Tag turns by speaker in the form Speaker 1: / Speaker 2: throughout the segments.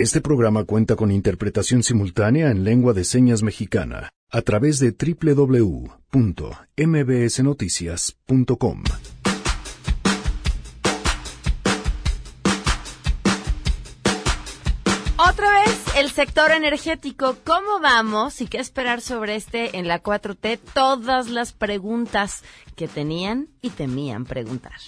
Speaker 1: Este programa cuenta con interpretación simultánea en lengua de señas mexicana a través de www.mbsnoticias.com.
Speaker 2: Otra vez, el sector energético, ¿cómo vamos y qué esperar sobre este en la 4T? Todas las preguntas que tenían y temían preguntar.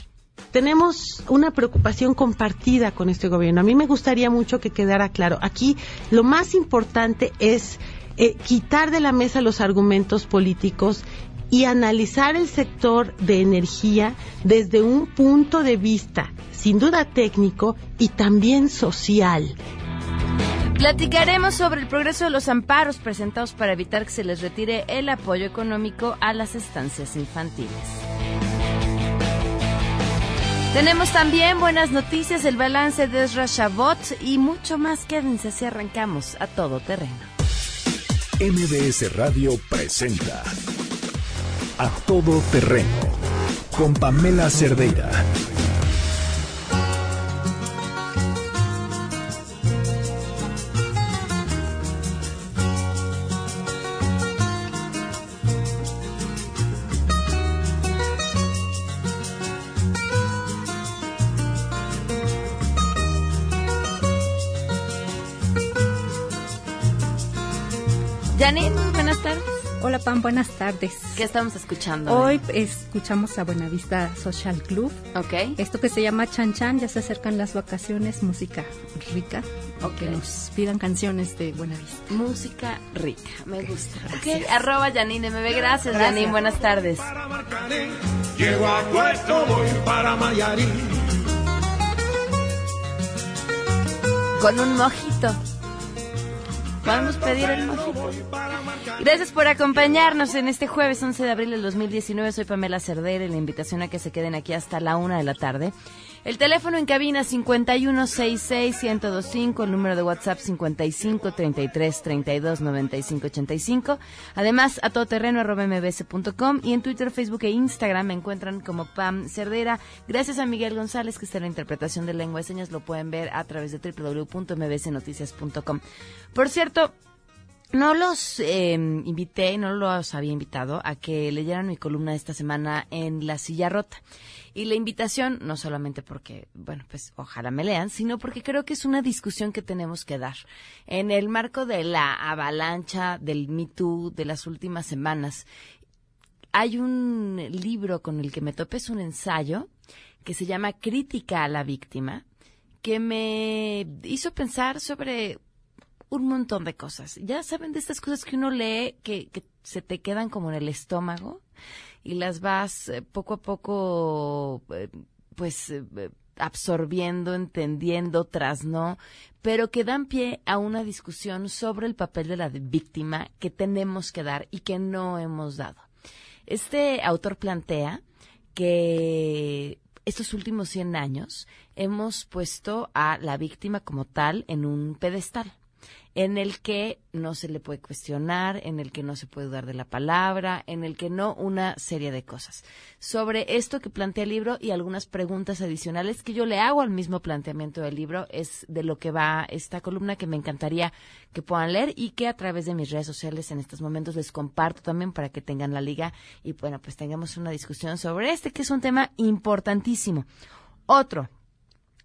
Speaker 3: Tenemos una preocupación compartida con este gobierno. A mí me gustaría mucho que quedara claro. Aquí lo más importante es eh, quitar de la mesa los argumentos políticos y analizar el sector de energía desde un punto de vista, sin duda técnico y también social.
Speaker 2: Platicaremos sobre el progreso de los amparos presentados para evitar que se les retire el apoyo económico a las estancias infantiles. Tenemos también buenas noticias, el balance de Ezra y mucho más. Quédense si arrancamos a todo terreno.
Speaker 1: MBS Radio presenta A Todo Terreno con Pamela Cerdeira.
Speaker 2: Janine, buenas tardes.
Speaker 4: Hola Pam, buenas tardes.
Speaker 2: ¿Qué estamos escuchando?
Speaker 4: Hoy escuchamos a Buenavista Social Club.
Speaker 2: Ok.
Speaker 4: Esto que se llama Chan Chan, ya se acercan las vacaciones, música rica.
Speaker 2: Ok.
Speaker 4: Que nos pidan canciones de Buenavista.
Speaker 2: Música rica, me gusta. Ok, arroba Janine MB. Gracias, Janine, buenas tardes.
Speaker 5: para Marcané, llego a Puerto, voy para Mayarí.
Speaker 2: Con un mojito. Podemos pedir el. Gracias por acompañarnos en este jueves 11 de abril del 2019. Soy Pamela Cerdera y la invitación a que se queden aquí hasta la una de la tarde. El teléfono en cabina 5166-1025, el número de WhatsApp 5533329585. Además, a todoterreno arroba mbs.com y en Twitter, Facebook e Instagram me encuentran como Pam Cerdera. Gracias a Miguel González, que está en la interpretación de lengua de señas. Lo pueden ver a través de www.mbsnoticias.com. Por cierto, no los eh, invité, no los había invitado a que leyeran mi columna esta semana en La Silla Rota. Y la invitación, no solamente porque, bueno, pues ojalá me lean, sino porque creo que es una discusión que tenemos que dar. En el marco de la avalancha del Me Too de las últimas semanas, hay un libro con el que me topé, es un ensayo que se llama Crítica a la Víctima, que me hizo pensar sobre un montón de cosas. Ya saben de estas cosas que uno lee que, que se te quedan como en el estómago y las vas eh, poco a poco, eh, pues, eh, absorbiendo, entendiendo, tras no, pero que dan pie a una discusión sobre el papel de la víctima que tenemos que dar y que no hemos dado. Este autor plantea que estos últimos 100 años hemos puesto a la víctima como tal en un pedestal en el que no se le puede cuestionar, en el que no se puede dudar de la palabra, en el que no una serie de cosas. Sobre esto que plantea el libro y algunas preguntas adicionales que yo le hago al mismo planteamiento del libro es de lo que va esta columna que me encantaría que puedan leer y que a través de mis redes sociales en estos momentos les comparto también para que tengan la liga y bueno, pues tengamos una discusión sobre este que es un tema importantísimo. Otro,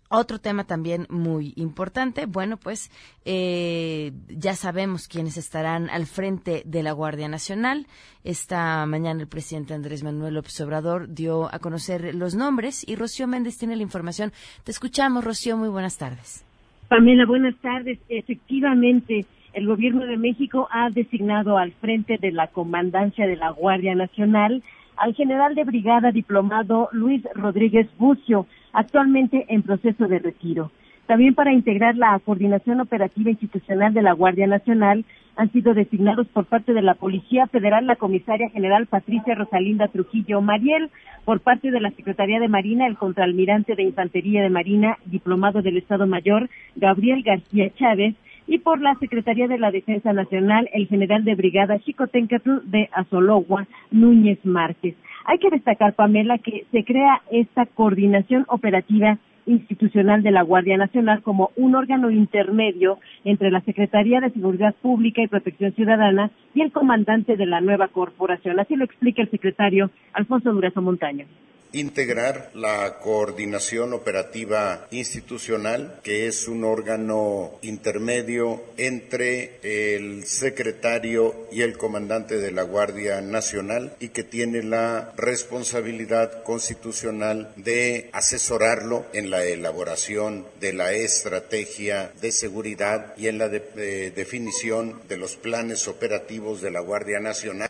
Speaker 2: otro tema también muy importante, bueno, pues eh, ya sabemos quiénes estarán al frente de la Guardia Nacional. Esta mañana el presidente Andrés Manuel López Obrador dio a conocer los nombres y Rocío Méndez tiene la información. Te escuchamos, Rocío, muy buenas tardes.
Speaker 6: Pamela, buenas tardes. Efectivamente, el gobierno de México ha designado al frente de la comandancia de la Guardia Nacional al general de brigada diplomado Luis Rodríguez Bucio, actualmente en proceso de retiro. También para integrar la coordinación operativa institucional de la Guardia Nacional han sido designados por parte de la Policía Federal la comisaria general Patricia Rosalinda Trujillo Mariel, por parte de la Secretaría de Marina el contraalmirante de Infantería de Marina, diplomado del Estado Mayor, Gabriel García Chávez, y por la Secretaría de la Defensa Nacional, el general de brigada Chicotencatl de Azologua, Núñez Márquez. Hay que destacar, Pamela, que se crea esta coordinación operativa institucional de la Guardia Nacional como un órgano intermedio entre la Secretaría de Seguridad Pública y Protección Ciudadana y el comandante de la nueva corporación. Así lo explica el secretario Alfonso Durazo Montaño
Speaker 7: integrar la coordinación operativa institucional, que es un órgano intermedio entre el secretario y el comandante de la Guardia Nacional y que tiene la responsabilidad constitucional de asesorarlo en la elaboración de la estrategia de seguridad y en la definición de los planes operativos de la Guardia Nacional.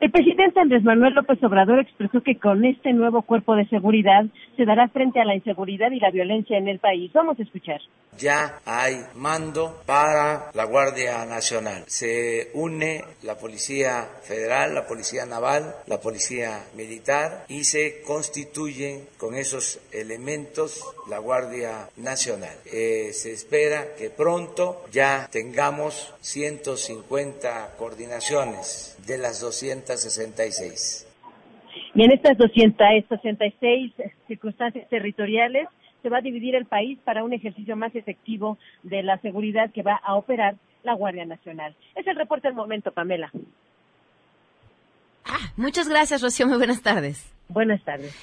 Speaker 6: El presidente Andrés Manuel López Obrador expresó que con este nuevo cuerpo de seguridad se dará frente a la inseguridad y la violencia en el país. Vamos a escuchar.
Speaker 8: Ya hay mando para la Guardia Nacional. Se une la Policía Federal, la Policía Naval, la Policía Militar y se constituyen con esos elementos la Guardia Nacional. Eh, se espera que pronto ya tengamos 150 coordinaciones de las 266.
Speaker 6: Y en estas 266 circunstancias territoriales se va a dividir el país para un ejercicio más efectivo de la seguridad que va a operar la Guardia Nacional. Es el reporte del momento, Pamela.
Speaker 2: Ah, muchas gracias, Rocío. Muy buenas tardes.
Speaker 6: Buenas tardes.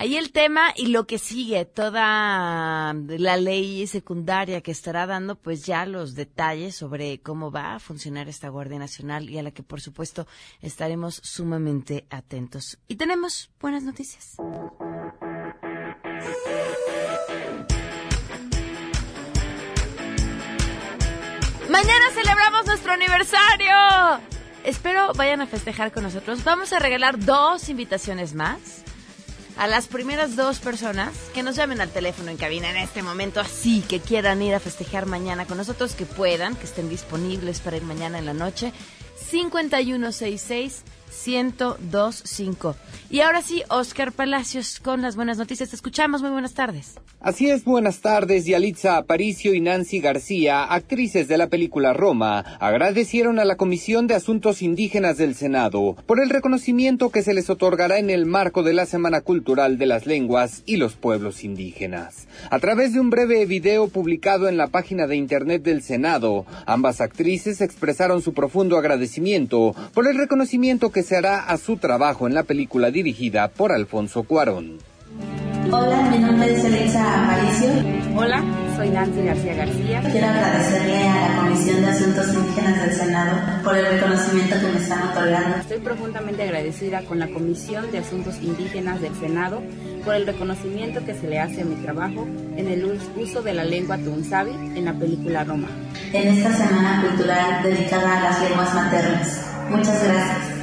Speaker 2: Ahí el tema y lo que sigue, toda la ley secundaria que estará dando, pues ya los detalles sobre cómo va a funcionar esta Guardia Nacional y a la que por supuesto estaremos sumamente atentos. Y tenemos buenas noticias. Mañana celebramos nuestro aniversario. Espero vayan a festejar con nosotros. Vamos a regalar dos invitaciones más a las primeras dos personas que nos llamen al teléfono en cabina en este momento, así que quieran ir a festejar mañana con nosotros, que puedan, que estén disponibles para ir mañana en la noche. 5166 1025. Y ahora sí, Oscar Palacios con las buenas noticias. Te escuchamos. Muy buenas tardes.
Speaker 9: Así es, buenas tardes. Yalitza Aparicio y Nancy García, actrices de la película Roma, agradecieron a la Comisión de Asuntos Indígenas del Senado por el reconocimiento que se les otorgará en el marco de la Semana Cultural de las Lenguas y los Pueblos Indígenas. A través de un breve video publicado en la página de Internet del Senado, ambas actrices expresaron su profundo agradecimiento por el reconocimiento que se hará a su trabajo en la película dirigida por Alfonso Cuarón.
Speaker 10: Hola, mi nombre es Elisa Aparicio.
Speaker 11: Hola, soy Nancy García García.
Speaker 10: Quiero agradecerle a la Comisión de Asuntos Indígenas del Senado por el reconocimiento que me están otorgando.
Speaker 11: Estoy profundamente agradecida con la Comisión de Asuntos Indígenas del Senado por el reconocimiento que se le hace a mi trabajo en el uso de la lengua tunzavi en la película Roma.
Speaker 10: En esta semana cultural dedicada a las lenguas maternas. Muchas gracias.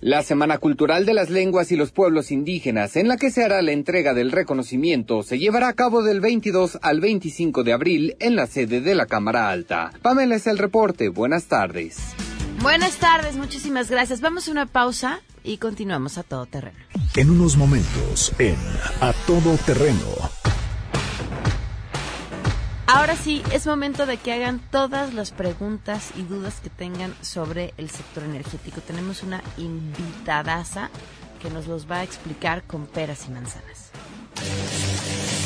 Speaker 9: La Semana Cultural de las Lenguas y los Pueblos Indígenas, en la que se hará la entrega del reconocimiento, se llevará a cabo del 22 al 25 de abril en la sede de la Cámara Alta. Pamela es el reporte. Buenas tardes.
Speaker 2: Buenas tardes, muchísimas gracias. Vamos a una pausa y continuamos a todo terreno.
Speaker 1: En unos momentos, en A Todo Terreno.
Speaker 2: Ahora sí, es momento de que hagan todas las preguntas y dudas que tengan sobre el sector energético. Tenemos una invitadaza que nos los va a explicar con peras y manzanas.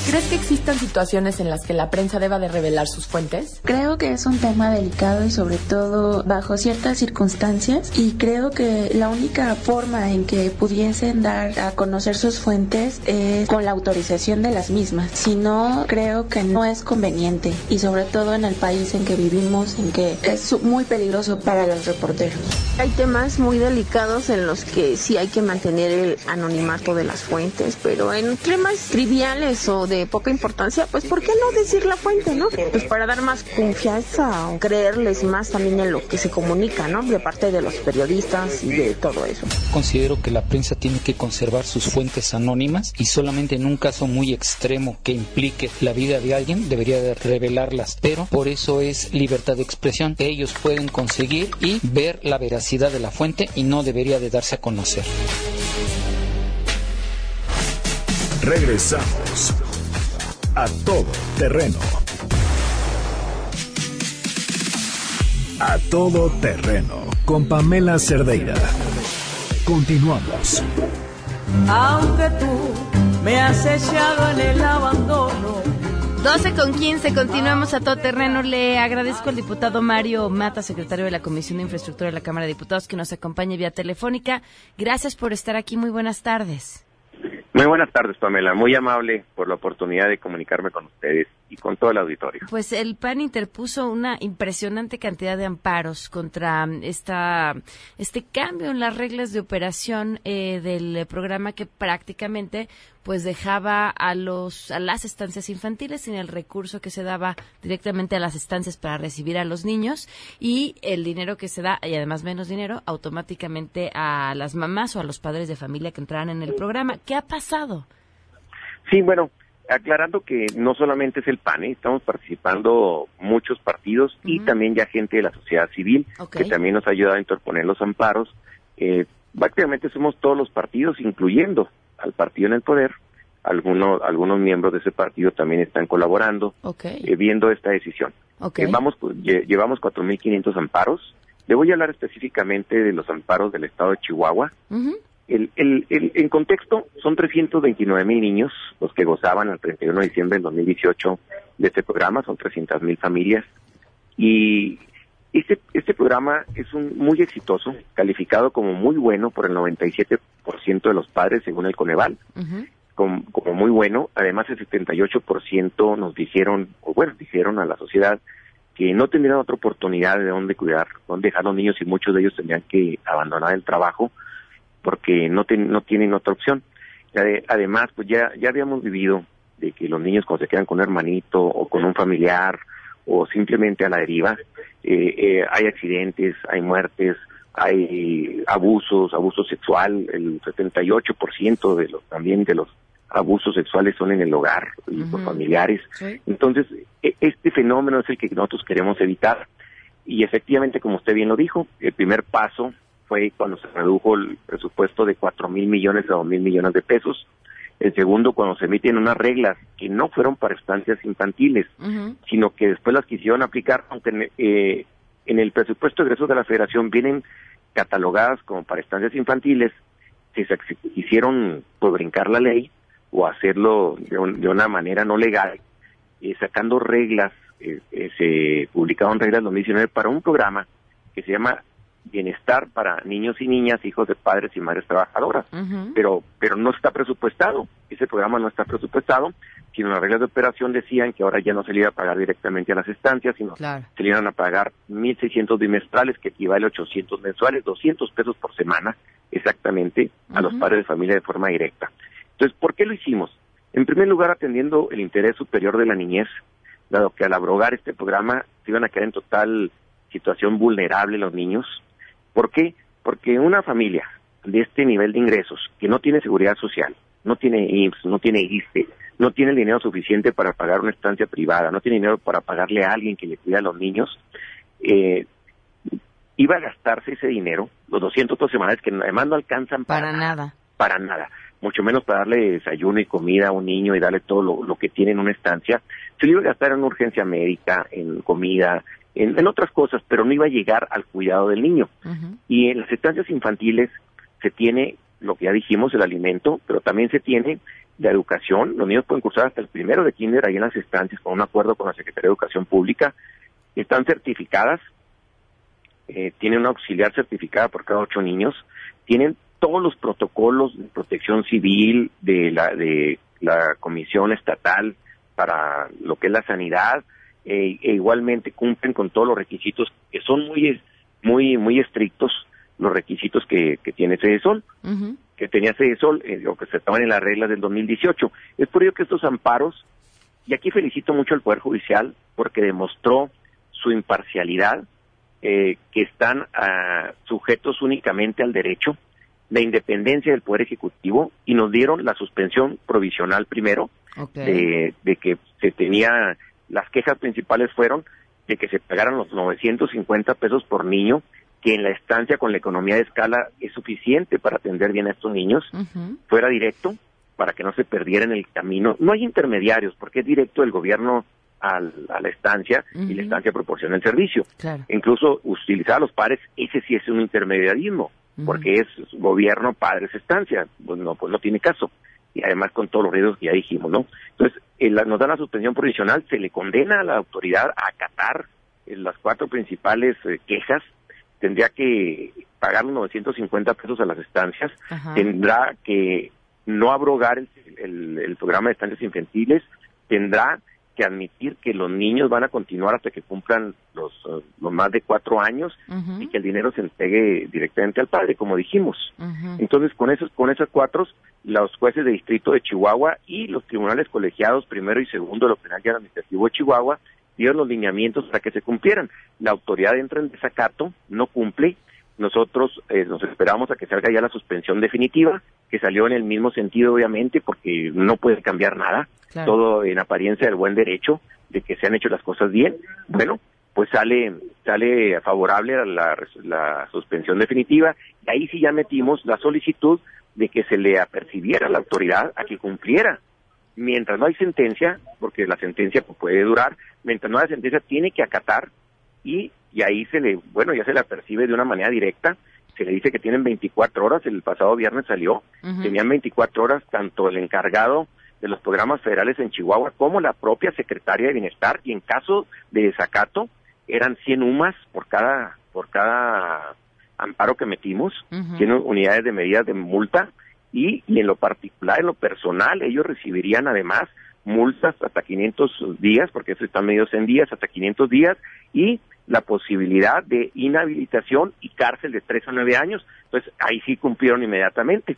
Speaker 12: ¿Crees que existan situaciones en las que la prensa deba de revelar sus fuentes?
Speaker 13: Creo que es un tema delicado y sobre todo bajo ciertas circunstancias y creo que la única forma en que pudiesen dar a conocer sus fuentes es con la autorización de las mismas. Si no, creo que no es conveniente y sobre todo en el país en que vivimos, en que es muy peligroso para los reporteros.
Speaker 14: Hay temas muy delicados en los que sí hay que mantener el anonimato de las fuentes, pero en temas triviales o de poca importancia, pues ¿por qué no decir la fuente, no? Pues para dar más confianza o creerles más también en lo que se comunica, ¿no? De parte de los periodistas y de todo eso.
Speaker 15: Considero que la prensa tiene que conservar sus fuentes anónimas y solamente en un caso muy extremo que implique la vida de alguien debería de revelarlas, pero por eso es libertad de expresión. Ellos pueden conseguir y ver la veracidad de la fuente y no debería de darse a conocer.
Speaker 1: Regresamos a todo terreno. A todo terreno con Pamela Cerdeira. Continuamos.
Speaker 16: Aunque tú me has echado en el abandono.
Speaker 2: 12 con 15, continuamos a todo terreno. Le agradezco al diputado Mario Mata, secretario de la Comisión de Infraestructura de la Cámara de Diputados, que nos acompañe vía telefónica. Gracias por estar aquí. Muy buenas tardes.
Speaker 17: Muy buenas tardes, Pamela. Muy amable por la oportunidad de comunicarme con ustedes y con todo el auditorio.
Speaker 2: Pues el PAN interpuso una impresionante cantidad de amparos contra esta, este cambio en las reglas de operación eh, del programa que prácticamente pues dejaba a los a las estancias infantiles sin el recurso que se daba directamente a las estancias para recibir a los niños y el dinero que se da y además menos dinero automáticamente a las mamás o a los padres de familia que entraran en el programa. ¿Qué ha pasado?
Speaker 17: Sí, bueno, aclarando que no solamente es el PAN, ¿eh? estamos participando muchos partidos y también ya gente de la sociedad civil que también nos ha ayudado a interponer los amparos. Eh, prácticamente somos todos los partidos, incluyendo al partido en el poder. Algunos, algunos miembros de ese partido también están colaborando, eh, viendo esta decisión. Eh, vamos, pues, llevamos 4.500 amparos. Le voy a hablar específicamente de los amparos del estado de Chihuahua. El, el, en contexto, son 329 mil niños los que gozaban el 31 de diciembre del 2018 de este programa, son 300 mil familias. Y este, este programa es un, muy exitoso, calificado como muy bueno por el 97% de los padres según el Coneval. como, como, muy bueno, además el 78% nos dijeron, o bueno, dijeron a la sociedad que no tendrían otra oportunidad de dónde cuidar, dónde dejar a los niños y muchos de ellos tendrían que abandonar el trabajo porque no, no tienen otra opción. Además, pues ya, ya habíamos vivido de que los niños cuando se quedan con un hermanito o con un familiar o simplemente a la deriva, eh, eh, hay accidentes, hay muertes, hay abusos, abuso sexual, el 78% de los también de los abusos sexuales son en el hogar y por familiares. Entonces, e, este fenómeno es el que nosotros queremos evitar. Y efectivamente, como usted bien lo dijo, el primer paso fue cuando se redujo el presupuesto de cuatro mil millones a dos mil millones de pesos. El segundo, cuando se emiten unas reglas que no fueron para estancias infantiles, sino que después las quisieron aplicar, aunque eh, en el presupuesto de egresos de la federación vienen catalogadas como para estancias infantiles, si se quisieron pues, brincar la ley o hacerlo de, una manera no legal, eh, sacando reglas, eh, se publicaron reglas en 2019 para un programa que se llama bienestar para niños y niñas, hijos de padres y madres trabajadoras, pero pero no está presupuestado, ese programa no está presupuestado, sino las reglas de operación decían que ahora ya no se le iba a pagar directamente a las estancias, sino se le iban a pagar 1.600 bimestrales, que equivale a 800 mensuales, 200 pesos por semana, exactamente, a los padres de familia de forma directa. Entonces, ¿por qué lo hicimos? En primer lugar, atendiendo el interés superior de la niñez, dado que al abrogar este programa se iban a quedar en total situación vulnerable los niños, ¿Por qué? Porque una familia de este nivel de ingresos, que no tiene seguridad social, no tiene IMSS, no tiene ISTE, no tiene el dinero suficiente para pagar una estancia privada, no tiene dinero para pagarle a alguien que le cuida a los niños, eh, iba a gastarse ese dinero, los 200 pesos semanales, que además no alcanzan
Speaker 2: para, nada.
Speaker 17: Para nada. Mucho menos para darle desayuno y comida a un niño y darle todo lo, lo que tiene en una estancia. Se lo iba a gastar en urgencia médica, en comida, en, otras cosas, pero no iba a llegar al cuidado del niño. Y en las estancias infantiles se tiene lo que ya dijimos, el alimento, pero también se tiene la educación. Los niños pueden cursar hasta el primero de kinder ahí en las estancias con un acuerdo con la Secretaría de Educación Pública. Están certificadas, eh, tienen una auxiliar certificada por cada ocho niños, tienen todos los protocolos de protección civil de la, de la Comisión Estatal para lo que es la sanidad, e, e, igualmente cumplen con todos los requisitos que son muy muy muy estrictos los requisitos que, que tiene Cedesol, que tenía Cedesol, eh, lo que se estaban en las reglas del 2018. Es por ello que estos amparos, y aquí felicito mucho al Poder Judicial porque demostró su imparcialidad, eh, que están ah, sujetos únicamente al derecho, la independencia del Poder Ejecutivo, y nos dieron la suspensión provisional primero, de, de que se tenía las quejas principales fueron de que se pagaran los 950 pesos por niño, que en la estancia con la economía de escala es suficiente para atender bien a estos niños, fuera directo, para que no se perdiera en el camino. No hay intermediarios, porque es directo el gobierno a la estancia y la estancia proporciona el servicio. Incluso utilizar a los padres, ese sí es un intermediarismo, porque es gobierno, padres, estancia, pues no, pues no tiene caso. Y además con todos los riesgos que ya dijimos, ¿no? Entonces, eh, nos dan la suspensión provisional, se le condena a la autoridad a acatar eh, las cuatro principales eh, quejas, tendría que pagar los 950 pesos a las estancias, tendrá que no abrogar el, el programa de estancias infantiles, tendrá que admitir que los niños van a continuar hasta que cumplan los, uh, los más de cuatro años y que el dinero se entregue directamente al padre, como dijimos. Entonces, con esos, con esos cuatro, los jueces de distrito de Chihuahua y los tribunales colegiados primero y segundo de lo penal y administrativo de Chihuahua dieron los lineamientos para que se cumplieran. La autoridad entra en desacato, no cumple, nosotros eh, nos esperamos a que salga ya la suspensión definitiva, que salió en el mismo sentido, obviamente, porque no puede cambiar nada, todo en apariencia del buen derecho, de que se han hecho las cosas bien. Bueno, pues sale sale favorable a la, la suspensión definitiva, y ahí sí ya metimos la solicitud de que se le apercibiera a la autoridad a que cumpliera. Mientras no hay sentencia, porque la sentencia puede durar, mientras no hay sentencia tiene que acatar y y ahí se le, bueno, ya se la percibe de una manera directa, se le dice que tienen 24 horas, el pasado viernes salió, tenían 24 horas tanto el encargado de los programas federales en Chihuahua como la propia secretaria de Bienestar y en caso de desacato eran 100 UMAS por cada por cada amparo que metimos, 100 unidades de medidas de multa y, y en lo particular, en lo personal, ellos recibirían además multas hasta 500 días, porque eso están medidos en días, hasta 500 días, y la posibilidad de inhabilitación y cárcel de tres a nueve años. Entonces, ahí sí cumplieron inmediatamente.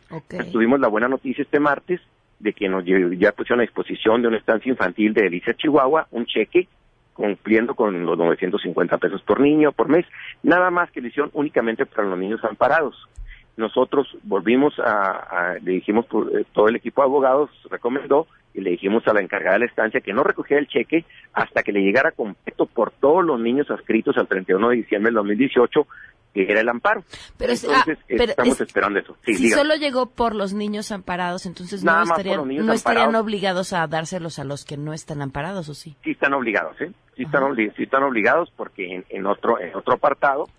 Speaker 17: tuvimos la buena noticia este martes de que nos ya pusieron a disposición de una estancia infantil de Delicia, Chihuahua, un cheque cumpliendo con los 950 pesos por niño por mes, nada más que le únicamente para los niños amparados. Nosotros volvimos a, le dijimos, eh, todo el equipo de abogados recomendó y le dijimos a la encargada de la estancia que no recogiera el cheque hasta que le llegara completo por todos los niños adscritos al 31 de diciembre del 2018 que era el amparo.
Speaker 2: Pero,
Speaker 17: entonces,
Speaker 2: ah,
Speaker 17: estamos esperando eso.
Speaker 2: si solo llegó por los niños amparados, entonces no, estarían, no estarían obligados a dárselos a los que no están amparados, ¿o sí?
Speaker 17: Sí están obligados, ¿eh? Sí están, sí están obligados porque en, otro en otro apartado,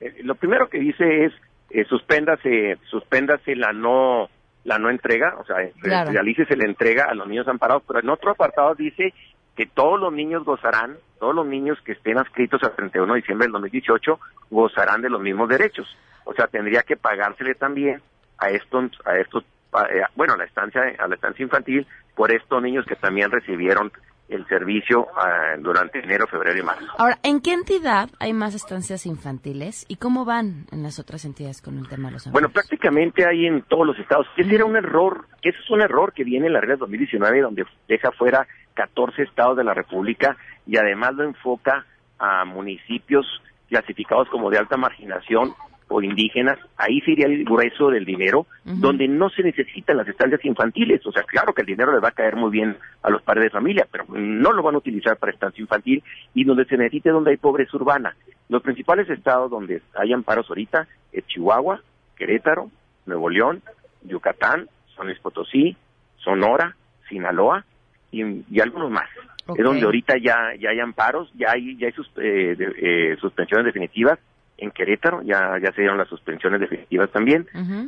Speaker 17: eh, lo primero que dice es eh, suspéndase, suspéndase la no la no entrega, o sea, claro. se la entrega a los niños amparados, pero en otro apartado dice que todos los niños gozarán, todos los niños que estén adscritos al 31 de diciembre del 2018 gozarán de los mismos derechos. O sea, tendría que pagársele también a estos, a estos, eh, bueno, a la estancia, a la estancia infantil por estos niños que también recibieron el servicio ah, durante enero, febrero y marzo.
Speaker 2: Ahora, ¿en qué entidad hay más estancias infantiles y cómo van en las otras entidades con el tema de los
Speaker 17: Bueno, prácticamente hay en todos los estados. Ese era un error, ese es un error que viene en la regla 2019 donde deja fuera 14 estados de la República y además lo enfoca a municipios clasificados como de alta marginación o indígenas, ahí sería el grueso del dinero, donde no se necesitan las estancias infantiles. O sea, claro que el dinero le va a caer muy bien a los padres de familia, pero no lo van a utilizar para estancia infantil y donde se necesite donde hay pobreza urbana. Los principales estados donde hay amparos ahorita es Chihuahua, Querétaro, Nuevo León, Yucatán, San Luis Potosí, Sonora, Sinaloa y, algunos más. Es donde ahorita ya, ya hay amparos, ya hay, ya hay sus, eh, eh, suspensiones definitivas en Querétaro, ya, ya se dieron las suspensiones definitivas también,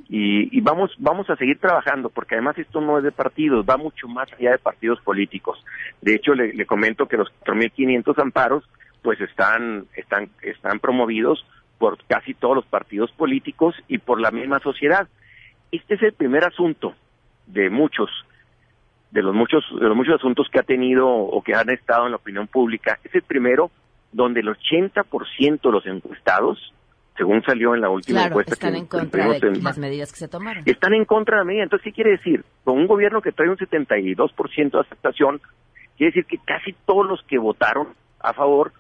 Speaker 17: y, vamos, vamos a seguir trabajando, porque además esto no es de partidos, va mucho más allá de partidos políticos. De hecho, le, comento que los 4.500 amparos, pues están, están, están promovidos por casi todos los partidos políticos y por la misma sociedad. Este es el primer asunto de muchos, de los muchos, de los muchos asuntos que ha tenido o que han estado en la opinión pública. Es el primero donde el 80% de los encuestados, según salió en la última encuesta
Speaker 2: están en contra de las medidas que se tomaron.
Speaker 17: Están en contra de la medida. Entonces, ¿qué quiere decir? Con un gobierno que trae un 72% de aceptación, quiere decir que casi todos los que votaron a favor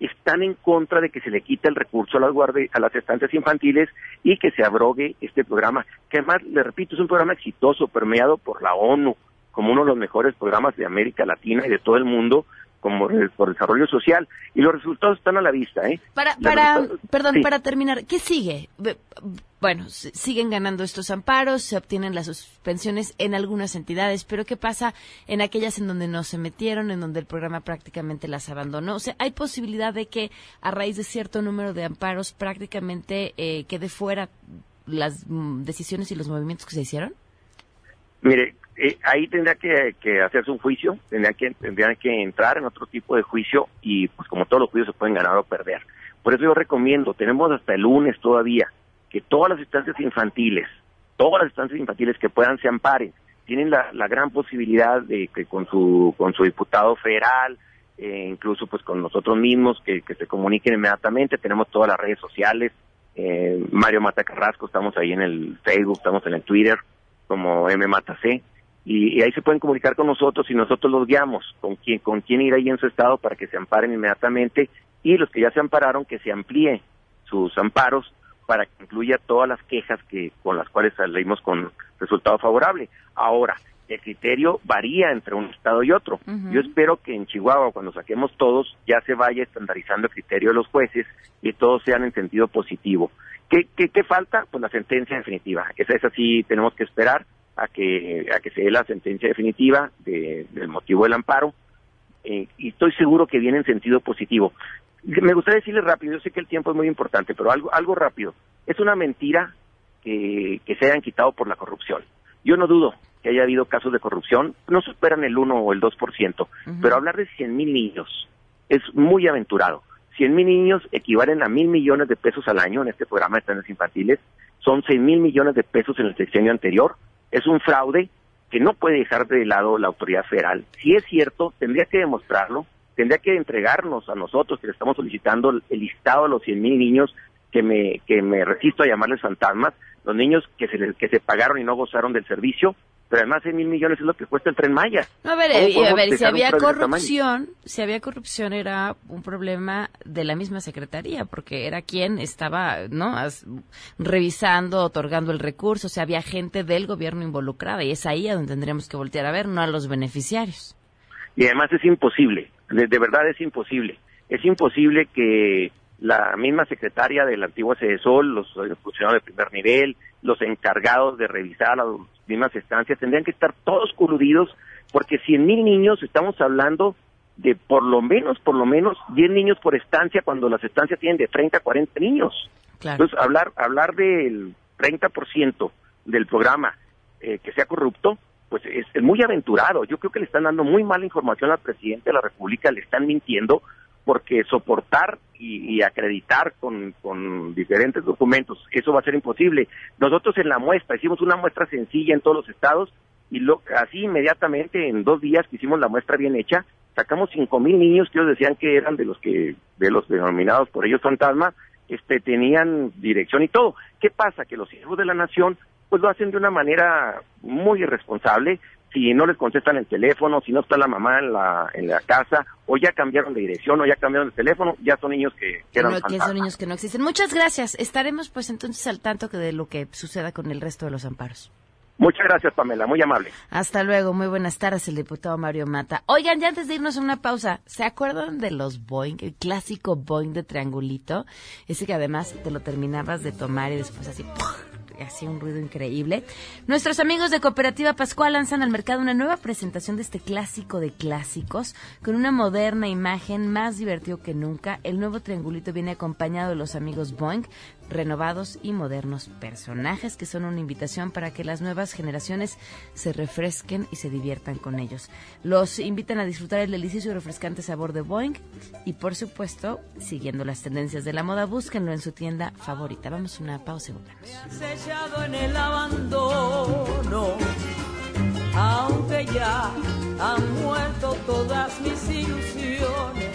Speaker 17: están en contra de que se le quite el recurso a las a las estancias infantiles y que se abrogue este programa, que además, le repito, es un programa exitoso, permeado por la ONU, como uno de los mejores programas de América Latina y de todo el mundo, como por desarrollo social y los resultados están a la vista ¿eh?
Speaker 2: para para perdón para terminar qué sigue bueno siguen ganando estos amparos se obtienen las suspensiones en algunas entidades pero qué pasa en aquellas en donde no se metieron en donde el programa prácticamente las abandonó o sea hay posibilidad de que a raíz de cierto número de amparos prácticamente eh, quede fuera las mm, decisiones y los movimientos que se hicieron
Speaker 17: mire eh, ahí tendría que, que, hacerse un juicio, tendría que, tendrían que entrar en otro tipo de juicio y pues como todos los juicios se pueden ganar o perder. Por eso yo recomiendo, tenemos hasta el lunes todavía, que todas las instancias infantiles, todas las instancias infantiles que puedan se amparen. Tienen la, gran posibilidad de que con su, con su diputado federal, eh, incluso pues con nosotros mismos, que, que se comuniquen inmediatamente. Tenemos todas las redes sociales. Eh, Mario Mata Carrasco, estamos ahí en el Facebook, estamos en el Twitter, como M Mata C y, ahí se pueden comunicar con nosotros y nosotros los guiamos con quién con quién ir ahí en su estado para que se amparen inmediatamente y los que ya se ampararon que se amplíe sus amparos para que incluya todas las quejas que con las cuales salimos con resultado favorable. Ahora, el criterio varía entre un estado y otro. Yo espero que en Chihuahua, cuando saquemos todos, ya se vaya estandarizando el criterio de los jueces y todos sean en sentido positivo. ¿Qué, qué, qué falta? Pues la sentencia definitiva. Esa es así, tenemos que esperar a que, a que se dé la sentencia definitiva de, del motivo del amparo eh, y estoy seguro que viene en sentido positivo. Me gustaría decirle rápido, yo sé que el tiempo es muy importante, pero algo, algo rápido. Es una mentira que, que se hayan quitado por la corrupción. Yo no dudo que haya habido casos de corrupción, no superan el 1 o el 2%, pero hablar de 100 mil niños es muy aventurado. 100 mil niños equivalen a mil millones de pesos al año en este programa de trenes infantiles, son 6 mil millones de pesos en el sexenio anterior, es un fraude que no puede dejar de lado la autoridad federal. Si es cierto, tendría que demostrarlo, tendría que entregarnos a nosotros que le estamos solicitando el listado de los 100 mil niños que me, que me resisto a llamarles fantasmas, los niños que se, que se pagaron y no gozaron del servicio, pero además 6 mil millones es lo que cuesta el tren Maya.
Speaker 2: a ver, eh, a ver si había corrupción, si había corrupción era un problema de la misma secretaría, porque era quien estaba, ¿no? revisando, otorgando el recurso, o sea, había gente del gobierno involucrada y es ahí a donde tendríamos que voltear a ver, no a los beneficiarios.
Speaker 17: Y además es imposible, de, verdad es imposible. Es imposible que la misma secretaria del antiguo CESOL, los funcionarios de primer nivel, los encargados de revisar las mismas estancias, tendrían que estar todos coludidos, porque cien mil niños, estamos hablando de por lo menos, por lo menos 10 niños por estancia, cuando las estancias tienen de 30 a 40 niños. Entonces, hablar, hablar del 30% del programa eh, que sea corrupto, pues es, es, muy aventurado. Yo creo que le están dando muy mala información al presidente de la República, le están mintiendo, porque soportar y, acreditar con, con, diferentes documentos, eso va a ser imposible. Nosotros en la muestra hicimos una muestra sencilla en todos los estados y lo, así inmediatamente en dos días que hicimos la muestra bien hecha, sacamos cinco mil niños que ellos decían que eran de los que, de los denominados por ellos fantasma, este, tenían dirección y todo. ¿Qué pasa? Que los hijos de la nación pues lo hacen de una manera muy irresponsable si no les contestan el teléfono, si no está la mamá en la, en la casa, o ya cambiaron de dirección, o ya cambiaron de teléfono, ya son niños que, que,
Speaker 2: no, que son niños que no existen. Muchas gracias. Estaremos pues entonces al tanto de lo que suceda con el resto de los amparos.
Speaker 17: Muchas gracias, Pamela, muy amable.
Speaker 2: Hasta luego, muy buenas tardes, el diputado Mario Mata. Oigan, ya antes de irnos a una pausa, ¿se acuerdan de los Boeing, el clásico Boeing de triangulito? Ese que además te lo terminabas de tomar y después así hacía un ruido increíble. Nuestros amigos de Cooperativa Pascual lanzan al mercado una nueva presentación de este clásico de clásicos con una moderna imagen más divertido que nunca. El nuevo triangulito viene acompañado de los amigos Boeing, renovados y modernos personajes que son una invitación para que las nuevas generaciones se refresquen y se diviertan con ellos. Los invitan a disfrutar el delicioso y refrescante sabor de Boeing y por supuesto, siguiendo las tendencias de la moda, búsquenlo en su tienda favorita. Vamos a una pausa y volvemos.
Speaker 16: en el abandono, aunque ya han muerto todas mis ilusiones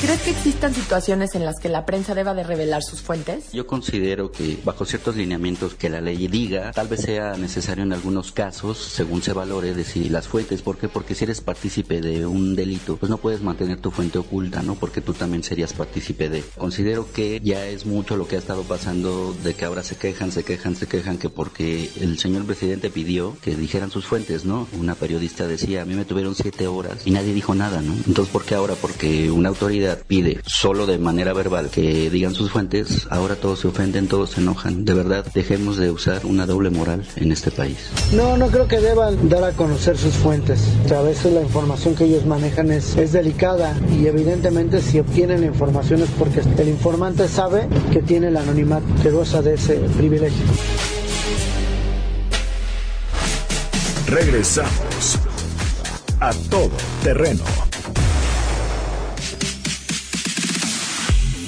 Speaker 12: ¿Crees que existan situaciones en las que la prensa deba de revelar sus fuentes?
Speaker 18: Yo considero que bajo ciertos lineamientos que la ley diga, tal vez sea necesario en algunos casos, según se valore, decir las fuentes. ¿Por qué? Porque si eres partícipe de un delito, pues no puedes mantener tu fuente oculta, ¿no? Porque tú también serías partícipe de. Considero que ya es mucho lo que ha estado pasando de que ahora se quejan, se quejan, se quejan que porque el señor presidente pidió que dijeran sus fuentes, ¿no? Una periodista decía, a mí me tuvieron siete horas y nadie dijo nada, ¿no? Entonces, ¿por qué ahora? Porque una autoridad pide solo de manera verbal que digan sus fuentes, ahora todos se ofenden, todos se enojan. De verdad, dejemos de usar una doble moral en este país.
Speaker 19: No, no creo que deban dar a conocer sus fuentes. a veces la información que ellos manejan es, es delicada y evidentemente si obtienen la información es porque el informante sabe que tiene el anonimato, que goza de ese privilegio.
Speaker 1: Regresamos a todo terreno.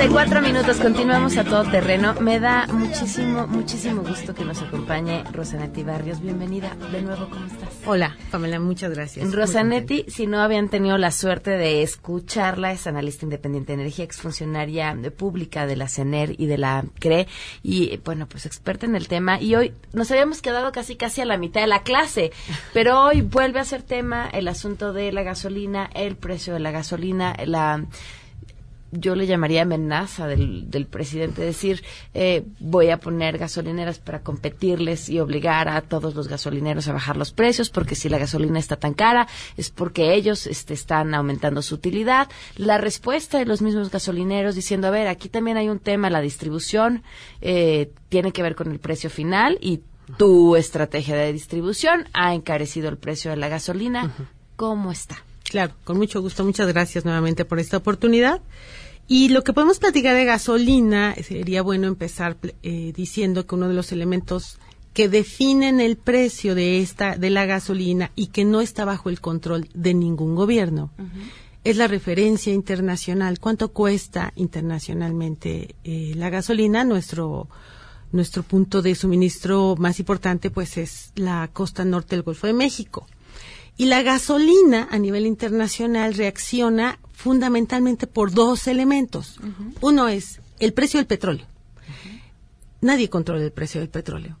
Speaker 2: 12 con 34 minutos, continuamos a todo terreno. Me da muchísimo, muchísimo gusto que nos acompañe Rosanetti Barrios. Bienvenida de nuevo, ¿cómo estás?
Speaker 3: Hola, Pamela, muchas gracias.
Speaker 2: Rosanetti, si no habían tenido la suerte de escucharla, es analista independiente de energía, exfuncionaria pública de la CENER y de la CRE, y bueno, pues experta en el tema. Y hoy nos habíamos quedado casi casi a la mitad de la clase, pero hoy vuelve a ser tema el asunto de la gasolina, el precio de la gasolina, la yo le llamaría amenaza del, del presidente, decir, eh, voy a poner gasolineras para competirles y obligar a todos los gasolineros a bajar los precios, porque si la gasolina está tan cara es porque ellos este, están aumentando su utilidad. La respuesta de los mismos gasolineros diciendo, a ver, aquí también hay un tema, la distribución eh, tiene que ver con el precio final y tu estrategia de distribución ha encarecido el precio de la gasolina. ¿Cómo está?
Speaker 3: Claro, con mucho gusto. Muchas gracias nuevamente por esta oportunidad. Y lo que podemos platicar de gasolina, sería bueno empezar eh, diciendo que uno de los elementos que definen el precio de esta de la gasolina y que no está bajo el control de ningún gobierno es la referencia internacional. ¿Cuánto cuesta internacionalmente eh, la gasolina? Nuestro nuestro punto de suministro más importante pues es la costa norte del Golfo de México. Y la gasolina a nivel internacional reacciona fundamentalmente por dos elementos. Uno es el precio del petróleo. Nadie controla el precio del petróleo.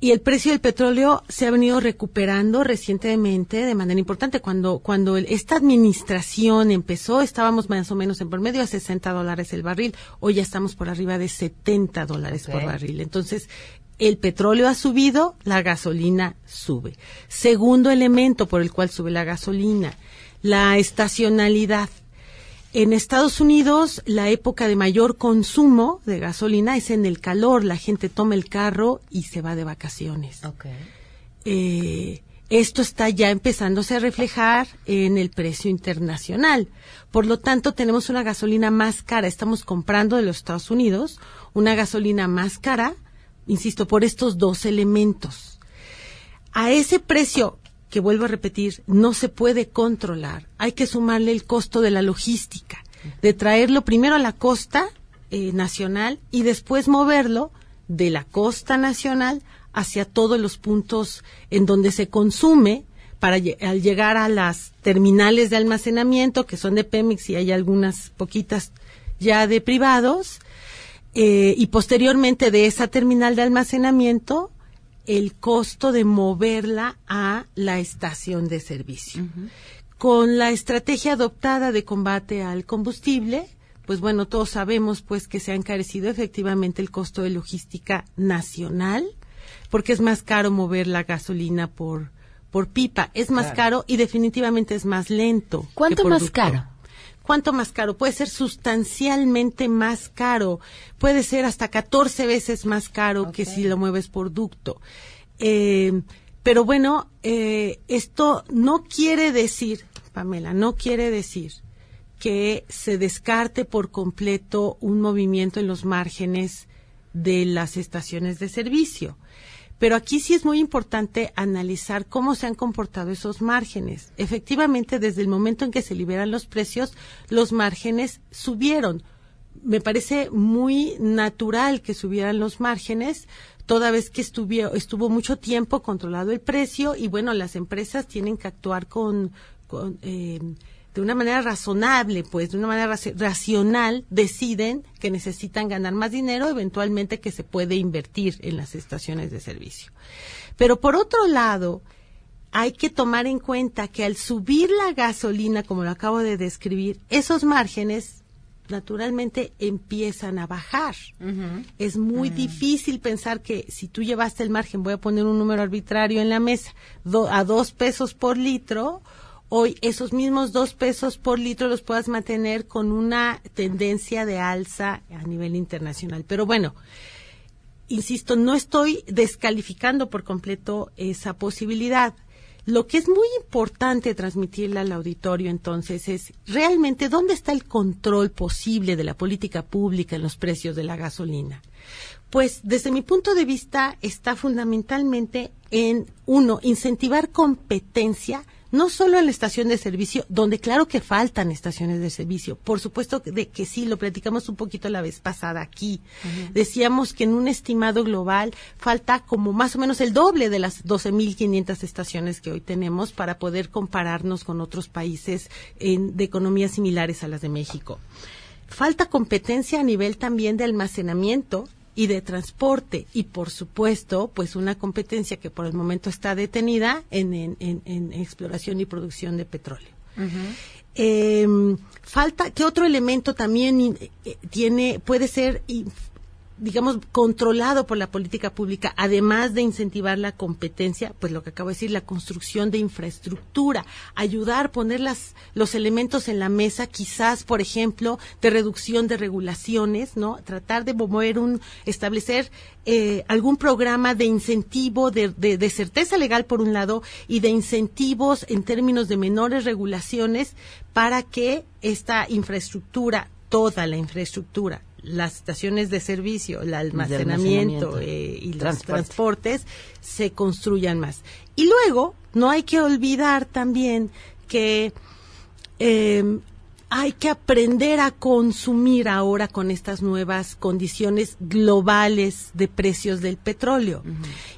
Speaker 3: Y el precio del petróleo se ha venido recuperando recientemente de manera importante. Cuando, cuando el- esta administración empezó, estábamos más o menos en promedio a 60 dólares el barril. Hoy ya estamos por arriba de 70 dólares por barril. Entonces, el petróleo ha subido, la gasolina sube. Segundo elemento por el cual sube la gasolina, la estacionalidad. En Estados Unidos, la época de mayor consumo de gasolina es en el calor. La gente toma el carro y se va de vacaciones. Eh, esto está ya empezándose a reflejar en el precio internacional. Por lo tanto, tenemos una gasolina más cara. Estamos comprando de los Estados Unidos una gasolina más cara, insisto, por estos dos elementos. A ese precio, que vuelvo a repetir, no se puede controlar. Hay que sumarle el costo de la logística, de traerlo primero a la costa eh, nacional y después moverlo de la costa nacional hacia todos los puntos en donde se consume para al llegar a las terminales de almacenamiento que son de Pemex y hay algunas poquitas ya de privados eh, y posteriormente de esa terminal de almacenamiento el costo de moverla a la estación de servicio. Con la estrategia adoptada de combate al combustible, pues bueno, todos sabemos pues que se ha encarecido efectivamente el costo de logística nacional, porque es más caro mover la gasolina por por pipa, es más
Speaker 2: Claro.
Speaker 3: caro y definitivamente es más lento.
Speaker 2: ¿Cuánto más caro?
Speaker 3: ¿Cuánto más caro? Puede ser sustancialmente más caro. Puede ser hasta 14 veces más caro que si lo mueves por ducto. Eh, pero bueno, eh, esto no quiere decir, Pamela, no quiere decir que se descarte por completo un movimiento en los márgenes de las estaciones de servicio. Pero aquí sí es muy importante analizar cómo se han comportado esos márgenes. Efectivamente, desde el momento en que se liberan los precios, los márgenes subieron. Me parece muy natural que subieran los márgenes, toda vez que estuvo, estuvo mucho tiempo controlado el precio y bueno, las empresas tienen que actuar con, con, eh, de una manera razonable, pues de una manera raci- racional, deciden que necesitan ganar más dinero, eventualmente que se puede invertir en las estaciones de servicio. Pero por otro lado, hay que tomar en cuenta que al subir la gasolina, como lo acabo de describir, esos márgenes naturalmente empiezan a bajar. Es muy difícil pensar que si tú llevaste el margen, voy a poner un número arbitrario en la mesa, do- a dos pesos por litro, hoy esos mismos dos pesos por litro los puedas mantener con una tendencia de alza a nivel internacional. Pero bueno, insisto, no estoy descalificando por completo esa posibilidad. Lo que es muy importante transmitirle al auditorio entonces es realmente dónde está el control posible de la política pública en los precios de la gasolina. Pues desde mi punto de vista está fundamentalmente en, uno, incentivar competencia no solo en la estación de servicio, donde claro que faltan estaciones de servicio, por supuesto que, de que sí, lo platicamos un poquito la vez pasada aquí. Decíamos que en un estimado global falta como más o menos el doble de las 12.500 estaciones que hoy tenemos para poder compararnos con otros países en, de economías similares a las de México. Falta competencia a nivel también de almacenamiento y de transporte y por supuesto pues una competencia que por el momento está detenida en, en, en, exploración y producción de petróleo. Em, falta que otro elemento también eh, tiene puede ser digamos, controlado por la política pública, además de incentivar la competencia, pues lo que acabo de decir, la construcción de infraestructura, ayudar, poner las, los elementos en la mesa, quizás, por ejemplo, de reducción de regulaciones, ¿no? Tratar de mover un, establecer eh, algún programa de incentivo, de, de, de certeza legal por un lado, y de incentivos en términos de menores regulaciones para que esta infraestructura, toda la infraestructura, las estaciones de servicio, el almacenamiento, eh, y los transportes se construyan más. Y luego, no hay que olvidar también que eh, hay que aprender a consumir ahora con estas nuevas condiciones globales de precios del petróleo.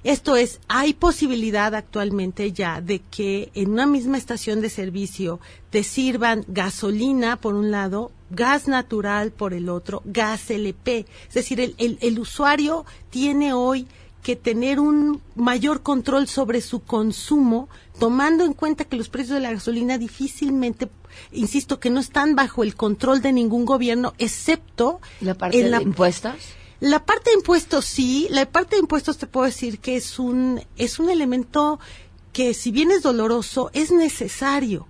Speaker 3: Esto es, hay posibilidad actualmente ya de que en una misma estación de servicio te sirvan gasolina por un lado, gas natural por el otro, gas LP. Es decir, el, el, el usuario tiene hoy que tener un mayor control sobre su consumo, tomando en cuenta que los precios de la gasolina difícilmente insisto, que no están bajo el control de ningún gobierno, excepto...
Speaker 2: ¿La parte de impuestos?
Speaker 3: La parte de impuestos sí, la parte de impuestos te puedo decir que es un, es un elemento que si bien es doloroso, es necesario.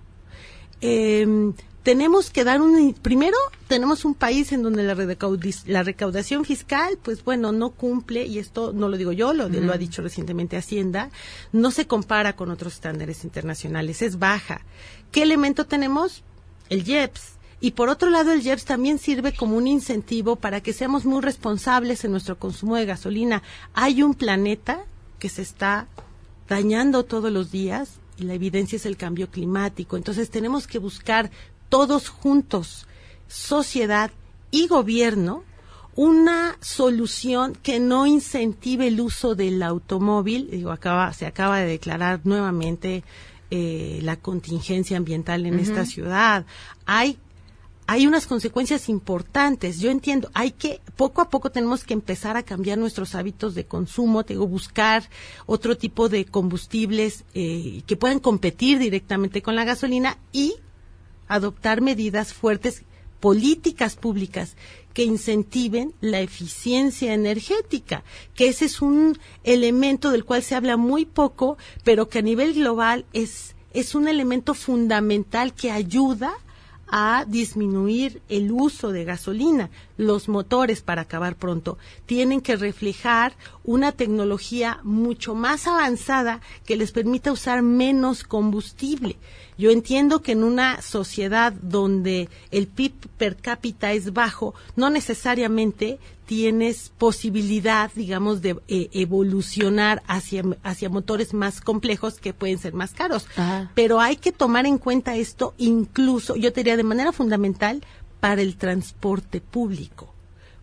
Speaker 3: Eh, tenemos que dar un primero tenemos un país en donde la, la recaudación fiscal pues bueno no cumple y esto no lo digo yo lo, lo ha dicho recientemente Hacienda no se compara con otros estándares internacionales es baja qué elemento tenemos el IEPS y por otro lado, el IEPS también sirve como un incentivo para que seamos muy responsables en nuestro consumo de gasolina. Hay un planeta que se está dañando todos los días y la evidencia es el cambio climático. Entonces tenemos que buscar todos juntos, sociedad y gobierno, una solución que no incentive el uso del automóvil. Digo, acaba, se acaba de declarar nuevamente eh, la contingencia ambiental en esta ciudad. Hay hay unas consecuencias importantes. Yo entiendo, hay que, poco a poco tenemos que empezar a cambiar nuestros hábitos de consumo, tengo buscar otro tipo de combustibles eh, que puedan competir directamente con la gasolina y adoptar medidas fuertes, políticas públicas que incentiven la eficiencia energética, que ese es un elemento del cual se habla muy poco, pero que a nivel global es, es un elemento fundamental que ayuda a disminuir el uso de gasolina. Los motores, para acabar pronto, tienen que reflejar una tecnología mucho más avanzada que les permita usar menos combustible. Yo entiendo que en una sociedad donde el PIB per cápita es bajo, no necesariamente tienes posibilidad, digamos, de eh, evolucionar hacia, hacia motores más complejos que pueden ser más caros. Pero hay que tomar en cuenta esto incluso, yo te diría de manera fundamental, para el transporte público.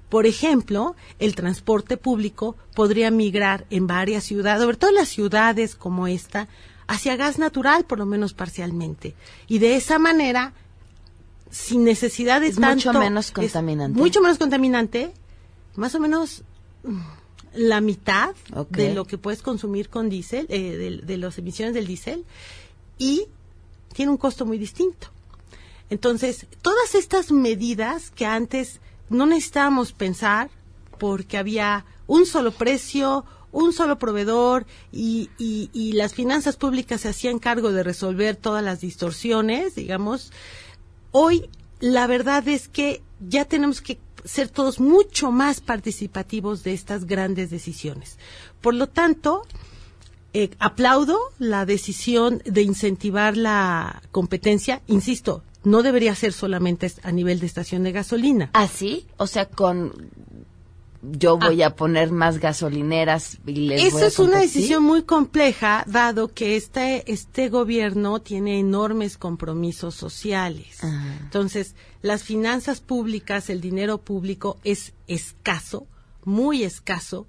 Speaker 3: Por ejemplo, el transporte público podría migrar en varias ciudades, sobre todo en las ciudades como esta, hacia gas natural, por lo menos parcialmente. Y de esa manera, sin necesidad de
Speaker 2: es mucho menos contaminante.
Speaker 3: mucho menos contaminante, más o menos la mitad de lo que puedes consumir con diésel, eh, de, de las emisiones del diésel, y tiene un costo muy distinto. Entonces, todas estas medidas que antes no necesitábamos pensar porque había un solo precio, un solo proveedor y, las finanzas públicas se hacían cargo de resolver todas las distorsiones, digamos, hoy la verdad es que ya tenemos que ser todos mucho más participativos de estas grandes decisiones. Por lo tanto, eh, aplaudo la decisión de incentivar la competencia, insisto, no debería ser solamente a nivel de estación de gasolina.
Speaker 2: ¿Ah, sí? O sea, con yo voy a poner más gasolineras y les a
Speaker 3: es una decisión muy compleja, dado que este, este gobierno tiene enormes compromisos sociales. Entonces, las finanzas públicas, el dinero público es escaso, muy escaso,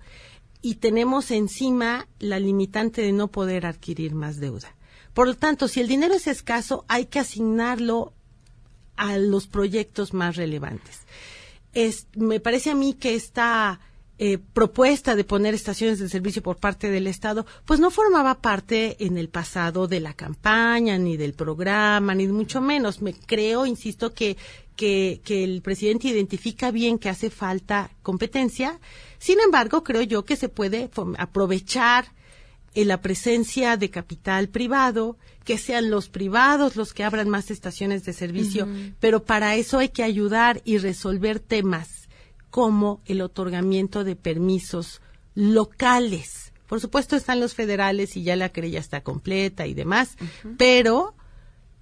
Speaker 3: y tenemos encima la limitante de no poder adquirir más deuda. Por lo tanto, si el dinero es escaso, hay que asignarlo a los proyectos más relevantes. Es, me parece a mí que esta eh, propuesta de poner estaciones de servicio por parte del Estado, pues no formaba parte en el pasado de la campaña, ni del programa, ni mucho menos. Me creo, insisto, que, que, el presidente identifica bien que hace falta competencia. Sin embargo, creo yo que se puede aprovechar en la presencia de capital privado, que sean los privados los que abran más estaciones de servicio, pero para eso hay que ayudar y resolver temas como el otorgamiento de permisos locales. Por supuesto están los federales y ya la querella está completa y demás, pero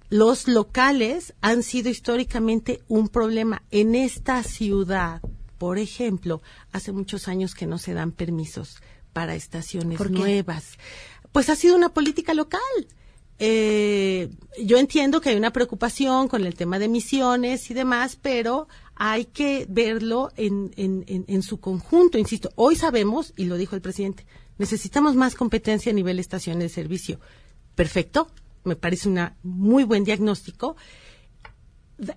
Speaker 3: los locales han sido históricamente un problema en esta ciudad. Por ejemplo, hace muchos años que no se dan permisos para estaciones nuevas. Pues ha sido una política local. Eh, yo entiendo que hay una preocupación con el tema de emisiones y demás, pero hay que verlo en, en, en, en su conjunto. Insisto, hoy sabemos, y lo dijo el presidente, necesitamos más competencia a nivel de estaciones de servicio. Perfecto, me parece un muy buen diagnóstico.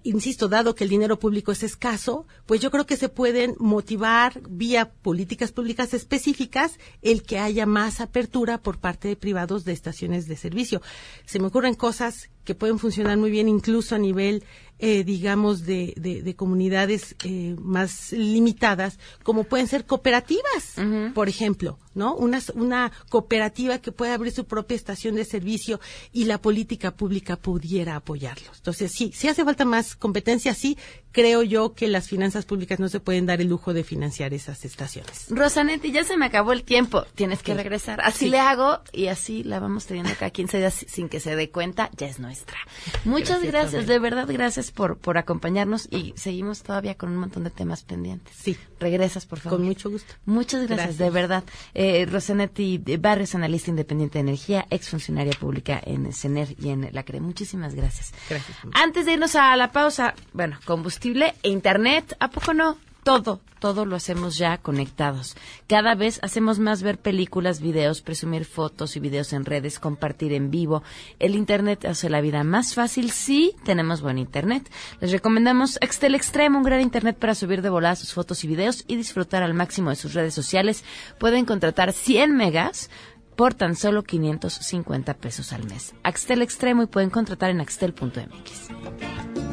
Speaker 3: Insisto, dado que el dinero público es escaso, pues yo creo que se pueden motivar vía políticas públicas específicas el que haya más apertura por parte de privados de estaciones de servicio. Se me ocurren cosas que pueden funcionar muy bien incluso a nivel, eh, digamos, de, de- de comunidades eh, más limitadas, como pueden ser cooperativas, por ejemplo, ¿no? Una, una cooperativa que pueda abrir su propia estación de servicio y la política pública pudiera apoyarlos. Entonces, sí, sí hace falta más competencia, sí, creo yo que las finanzas públicas no se pueden dar el lujo de financiar esas estaciones.
Speaker 2: Rosanetti, ya se me acabó el tiempo. Tienes que regresar. Así
Speaker 3: Sí.
Speaker 2: le hago y así la vamos teniendo cada 15 días sin que se dé cuenta. Ya es nuestra. Muchas
Speaker 3: Gracias,
Speaker 2: de verdad, gracias por, por acompañarnos y seguimos todavía con un montón de temas pendientes.
Speaker 3: Sí.
Speaker 2: Regresas, por favor.
Speaker 3: Con mucho gusto.
Speaker 2: Muchas gracias,
Speaker 3: Gracias.
Speaker 2: de verdad. Eh, Rosanetti Barrios, analista independiente de energía, exfuncionaria pública en CENER y en la CRE. Muchísimas gracias.
Speaker 3: Gracias.
Speaker 2: Antes de irnos a la pausa, bueno, combustible e internet, ¿a poco no? Todo, todo lo hacemos ya conectados. Cada vez hacemos más ver películas, videos, presumir fotos y videos en redes, compartir en vivo. El internet hace la vida más fácil si tenemos buen internet. Les recomendamos Extel Extreme, un gran internet para subir de volada sus fotos y videos y disfrutar al máximo de sus redes sociales. Pueden contratar 100 megas por tan solo 550 pesos al mes. Axtel Extremo y pueden contratar en axtel.mx.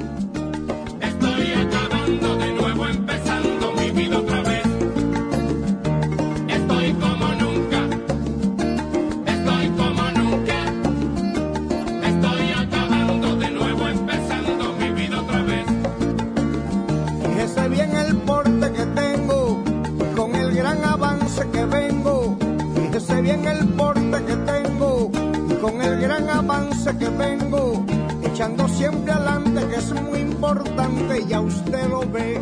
Speaker 20: que vengo. Echando siempre adelante que es muy importante, ya usted lo ve.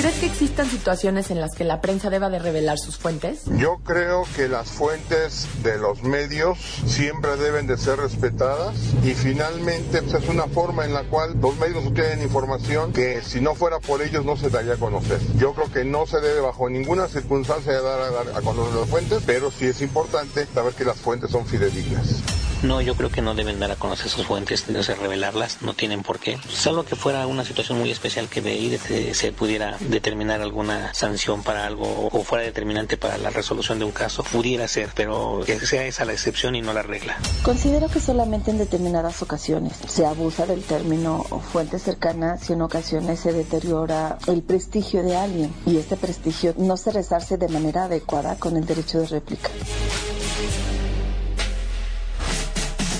Speaker 12: ¿Crees que existan situaciones en las que la prensa deba de revelar sus fuentes?
Speaker 21: Yo creo que las fuentes de los medios siempre deben de ser respetadas y finalmente pues, es una forma en la cual los medios obtienen información que si no fuera por ellos no se daría a conocer. Yo creo que no se debe bajo ninguna circunstancia dar a, dar a conocer las fuentes, pero sí es importante saber que las fuentes son fidedignas.
Speaker 22: No, yo creo que no deben dar a conocer sus fuentes, no sé, revelarlas, no tienen por qué. Salvo que fuera una situación muy especial que de ahí se pudiera determinar alguna sanción para algo o fuera determinante para la resolución de un caso, pudiera ser, pero que sea esa la excepción y no la regla.
Speaker 13: Considero que solamente en determinadas ocasiones se abusa del término fuente cercana si en ocasiones se deteriora el prestigio de alguien y este prestigio no se resarce de manera adecuada con el derecho de réplica.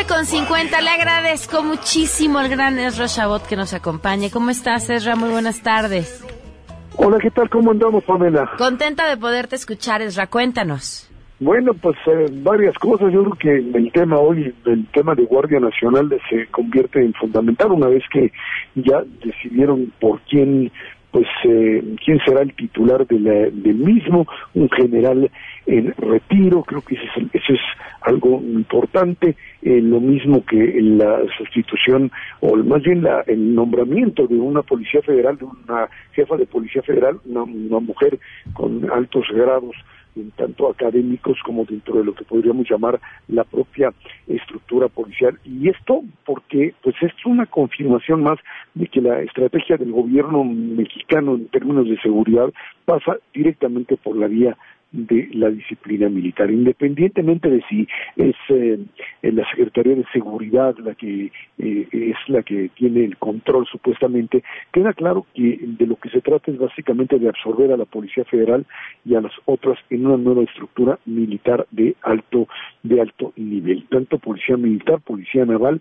Speaker 2: 12 con 50, le agradezco muchísimo al gran Ezra Shabot que nos acompañe. ¿Cómo estás, Ezra? Muy buenas tardes.
Speaker 23: Hola, ¿qué tal? ¿Cómo andamos, Pamela?
Speaker 2: Contenta de poderte escuchar, Ezra. Cuéntanos.
Speaker 23: Bueno, pues eh, varias cosas. Yo creo que el tema hoy, el tema de Guardia Nacional se convierte en fundamental una vez que ya decidieron por quién, pues, eh, quién será el titular de la- del mismo, un general en retiro. Creo que ese es, el- eso es algo importante. Eh, lo mismo que la sustitución, o más bien la- el nombramiento de una policía federal, de una jefa de policía federal, una, una mujer con altos grados tanto académicos como dentro de lo que podríamos llamar la propia estructura policial. Y esto porque pues es una confirmación más de que la estrategia del gobierno mexicano en términos de seguridad pasa directamente por la vía de la disciplina militar, independientemente de si es eh, la Secretaría de Seguridad la que eh, es la que tiene el control supuestamente, queda claro que de lo que se trata es básicamente de absorber a la Policía Federal y a las otras en una nueva estructura militar de alto de alto nivel, tanto policía militar, policía naval,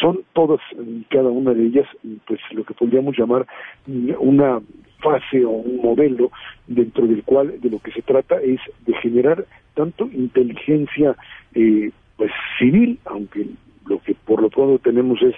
Speaker 23: son todas y cada una de ellas pues lo que podríamos llamar mm, una fase o un modelo dentro del cual de lo que se trata es de generar tanto inteligencia eh, pues civil, aunque lo que por lo pronto tenemos es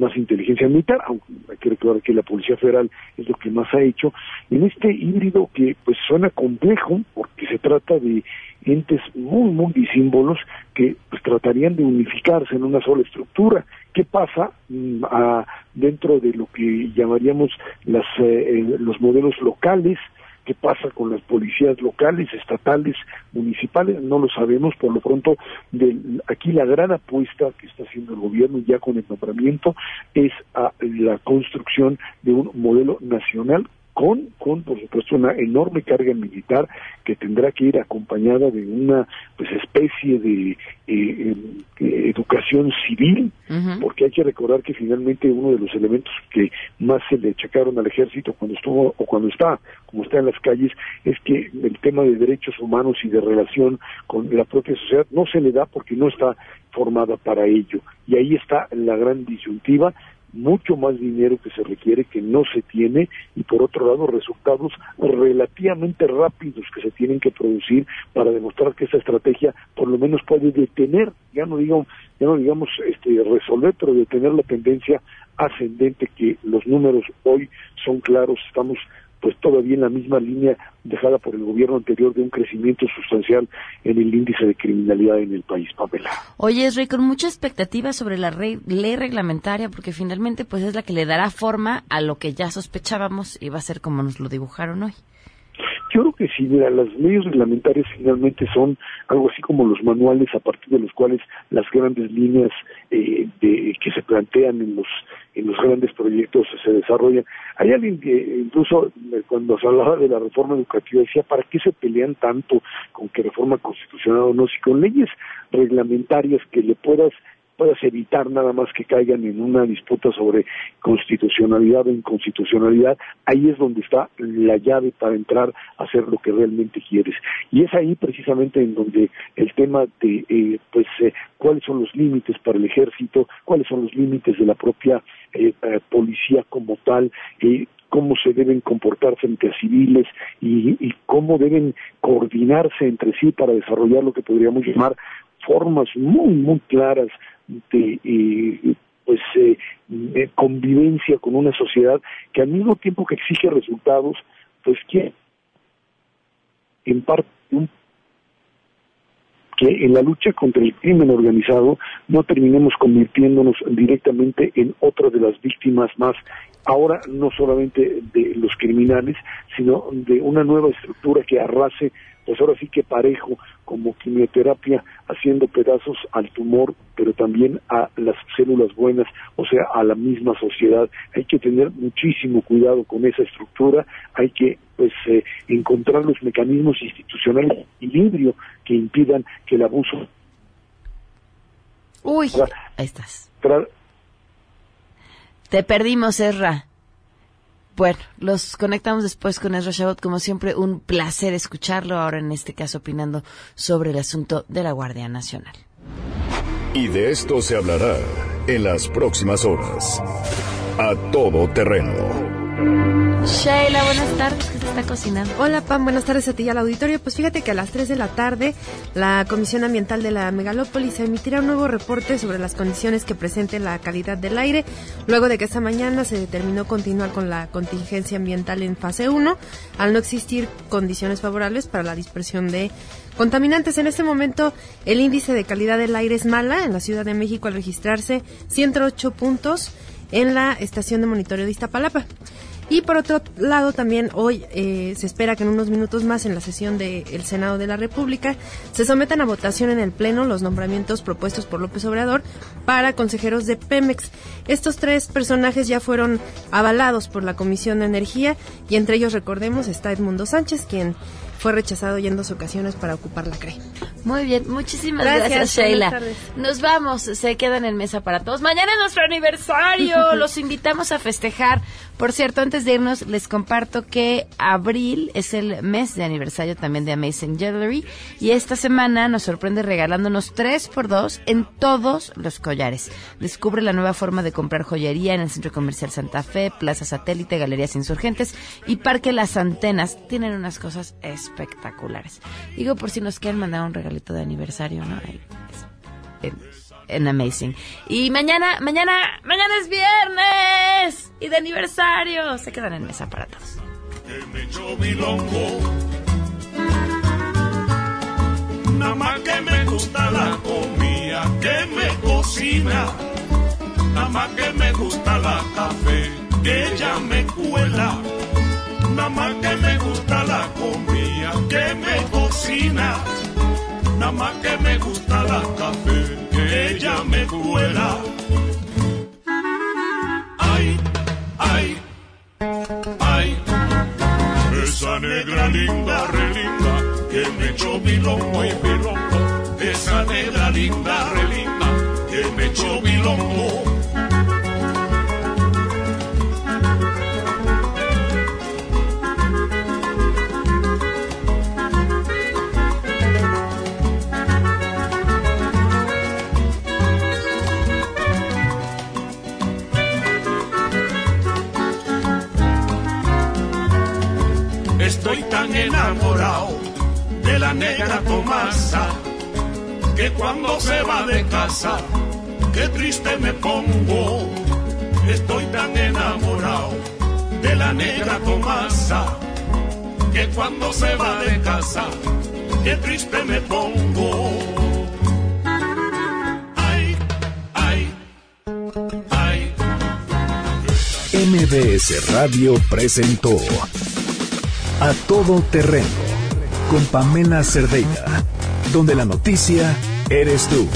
Speaker 23: más inteligencia militar, aunque hay que recordar que la Policía Federal es lo que más ha hecho, en este híbrido que pues suena complejo porque se trata de entes muy, muy disímbolos que pues tratarían de unificarse en una sola estructura. ¿Qué pasa mm, a- dentro de lo que llamaríamos las, eh, eh, los modelos locales? ¿Qué pasa con las policías locales, estatales, municipales? No lo sabemos. Por lo pronto, del- aquí la gran apuesta que está haciendo el gobierno ya con el nombramiento es a la construcción de un modelo nacional con, con por supuesto una enorme carga militar que tendrá que ir acompañada de una pues especie de eh, eh, educación civil porque hay que recordar que finalmente uno de los elementos que más se le achacaron al ejército cuando estuvo o cuando está como está en las calles es que el tema de derechos humanos y de relación con la propia sociedad no se le da porque no está formada para ello. Y ahí está la gran disyuntiva mucho más dinero que se requiere que no se tiene y por otro lado resultados relativamente rápidos que se tienen que producir para demostrar que esa estrategia por lo menos puede detener ya no digamos ya no digamos este resolver pero detener la tendencia ascendente que los números hoy son claros. Estamos pues todavía en la misma línea dejada por el gobierno anterior de un crecimiento sustancial en el índice de criminalidad en el país, Pamela.
Speaker 2: Oye, Esri, con mucha expectativa sobre la re- ley reglamentaria, porque finalmente pues es la que le dará forma a lo que ya sospechábamos y va a ser como nos lo dibujaron hoy.
Speaker 23: Yo creo que sí, mira, las leyes reglamentarias finalmente son algo así como los manuales a partir de los cuales las grandes líneas eh, de, que se plantean en los en los grandes proyectos se desarrollan. Hay alguien que incluso eh, cuando se hablaba de la reforma educativa decía, ¿para qué se pelean tanto con que reforma constitucional o no? Si con leyes reglamentarias que le puedas puedas evitar nada más que caigan en una disputa sobre constitucionalidad o inconstitucionalidad, ahí es donde está la llave para entrar a hacer lo que realmente quieres. Y es ahí precisamente en donde el tema de, eh, pues, eh, cuáles son los límites para el ejército, cuáles son los límites de la propia eh, eh, policía como tal, cómo se deben comportar frente a civiles y cómo deben coordinarse entre sí para desarrollar lo que podríamos llamar formas muy, muy claras de eh, pues eh, convivencia con una sociedad que al mismo tiempo que exige resultados, pues que en parte que en la lucha contra el crimen organizado no terminemos convirtiéndonos directamente en otra de las víctimas más, ahora no solamente de los criminales, sino de una nueva estructura que arrase, pues ahora sí que parejo, como quimioterapia, haciendo pedazos al tumor, pero también a las células buenas, o sea, a la misma sociedad. Hay que tener muchísimo cuidado con esa estructura, hay que pues eh, encontrar los mecanismos institucionales de equilibrio que impidan que el abuso
Speaker 2: Uy, ahí estás. Te perdimos, Ezra. Bueno, los conectamos después con Ezra Shabot. Como siempre, un placer escucharlo. Ahora, en este caso, opinando sobre el asunto de la Guardia Nacional.
Speaker 1: Y de esto se hablará en las próximas horas. A todo terreno.
Speaker 2: Sheila, buenas tardes. ¿Qué se está cocinando?
Speaker 24: Hola, Pam. Buenas tardes a ti y al auditorio. Pues fíjate que a las 3 de la tarde la Comisión Ambiental de la Megalópolis emitirá un nuevo reporte sobre las condiciones que presente la calidad del aire, luego de que esta mañana se determinó continuar con la contingencia ambiental en fase 1, al no existir condiciones favorables para la dispersión de contaminantes. En este momento, el índice de calidad del aire es mala en la Ciudad de México al registrarse 108 puntos en la estación de monitoreo de Iztapalapa. Y por otro lado, también hoy eh, se espera que en unos minutos más en la sesión del Senado de la República se sometan a votación en el Pleno los nombramientos propuestos por López Obrador para consejeros de Pemex. Estos tres personajes ya fueron avalados por la Comisión de Energía y entre ellos, recordemos, está Edmundo Sánchez, quien fue rechazado ya en dos ocasiones para ocupar la CRE.
Speaker 2: Muy bien, muchísimas
Speaker 24: Gracias,
Speaker 2: gracias, Sheila. Nos vamos, se quedan en mesa para todos. Mañana es nuestro aniversario, los invitamos a festejar. Por cierto, antes de irnos, les comparto que abril es el mes de aniversario también de Amazing Jewelry y esta semana nos sorprende regalándonos tres por dos en todos los collares. Descubre la nueva forma de comprar joyería en el Centro Comercial Santa Fe, Plaza Satélite, Galerías Insurgentes y Parque Las Antenas. Tienen unas cosas espectaculares. Digo, por si nos quieren mandar un regalito de aniversario, ¿no? En, en Amazing. Y mañana, mañana, mañana es viernes y de aniversario. Se quedan en mesa para todos.
Speaker 5: Nada más que me gusta la comida que me cocina. Nada más que me gusta la café que ella me cuela. Nada más que me gusta la comida que me cocina. Nada más que me gusta la café que ella me cuela. Ay, ay, ay. Esa negra linda, re linda, que me echó bilongo y bilongo. Esa negra linda, re linda, que me echó bilongo. Enamorado de la negra Tomasa que cuando se va de casa, qué triste me pongo. Estoy tan enamorado de la negra Tomasa que cuando se va de casa, qué triste me pongo. Ay, ay, ay.
Speaker 1: MBS Radio presentó A Todo Terreno con Pamela Cerdeira, donde la noticia eres tú.